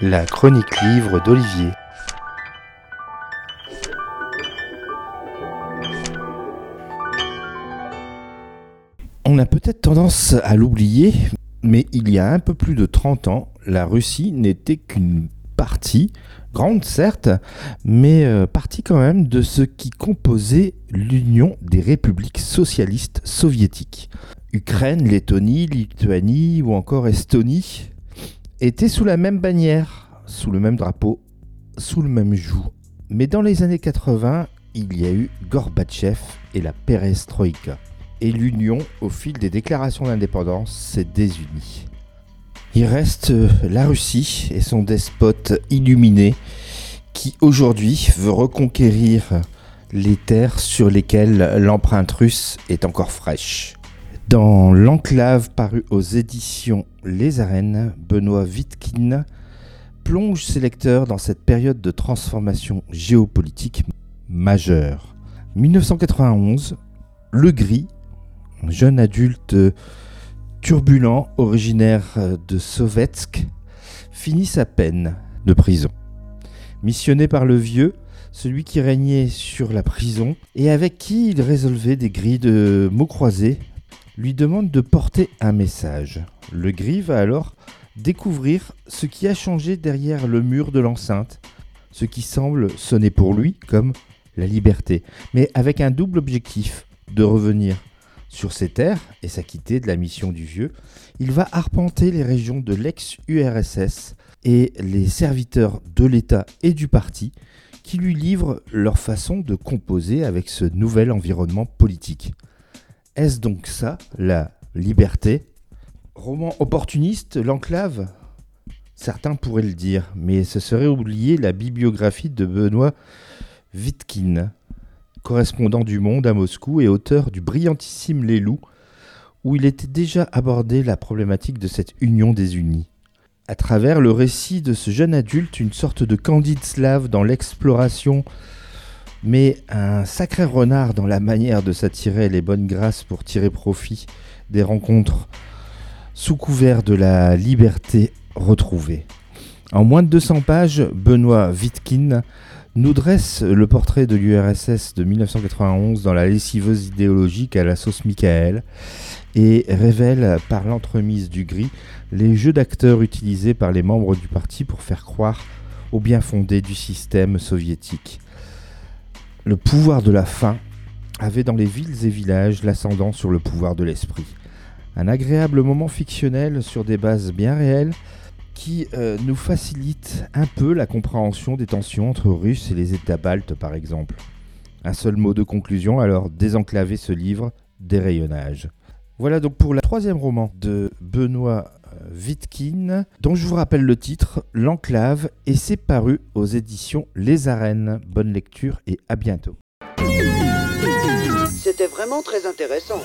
La chronique livre d'Olivier. On a peut-être tendance à l'oublier, mais il y a un peu plus de 30 ans, la Russie n'était qu'une partie, grande certes, mais euh, partie quand même de ce qui composait l'Union des républiques socialistes soviétiques. Ukraine, Lettonie, Lituanie ou encore Estonie étaient sous la même bannière, sous le même drapeau, sous le même joug. Mais dans les années 80, il y a eu Gorbatchev et la perestroïka. Et l'Union, au fil des déclarations d'indépendance, s'est désunie. Il reste euh, la Russie et son despote illuminé qui aujourd'hui veut reconquérir les terres sur lesquelles l'empreinte russe est encore fraîche. Dans L'Enclave paru aux éditions Les Arènes, Benoît Wittkin plonge ses lecteurs dans cette période de transformation géopolitique majeure. 1991, Le Gris, jeune adulte turbulent originaire de Sovetsk, finit sa peine de prison. Missionné par le vieux, celui qui régnait sur la prison et avec qui il résolvait des grilles de mots croisés, lui demande de porter un message. Le gris va alors découvrir ce qui a changé derrière le mur de l'enceinte, ce qui semble sonner pour lui comme la liberté, mais avec un double objectif de revenir sur ses terres et s'acquitter de la mission du vieux. Il va arpenter les régions de l'ex-URSS et les serviteurs de l'État et du parti qui lui livrent leur façon de composer avec ce nouvel environnement politique. Est-ce donc ça, la liberté? Roman opportuniste, l'enclave? Certains pourraient le dire, mais ce serait oublier la bibliographie de Benoît Wittkin, correspondant du Monde à Moscou et auteur du brillantissime Les Loups, où il était déjà abordé la problématique de cette union des unis. À travers le récit de ce jeune adulte, une sorte de candide slave dans l'exploration mais un sacré renard dans la manière de s'attirer les bonnes grâces pour tirer profit des rencontres sous couvert de la liberté retrouvée. En moins de 200 pages, Benoît Wittkin nous dresse le portrait de l'URSS de 1991 dans la lessiveuse idéologique à la sauce Michael et révèle par l'entremise du gris les jeux d'acteurs utilisés par les membres du parti pour faire croire au bien fondé du système soviétique. Le pouvoir de la faim avait dans les villes et villages l'ascendant sur le pouvoir de l'esprit. Un agréable moment fictionnel sur des bases bien réelles qui euh, nous facilite un peu la compréhension des tensions entre Russes et les États baltes par exemple. Un seul mot de conclusion, alors désenclaver ce livre des rayonnages. Voilà donc pour le troisième roman de Benoît Wittkin, dont je vous rappelle le titre, L'Enclave, et c'est paru aux éditions Les Arènes. Bonne lecture et à bientôt. C'était vraiment très intéressant.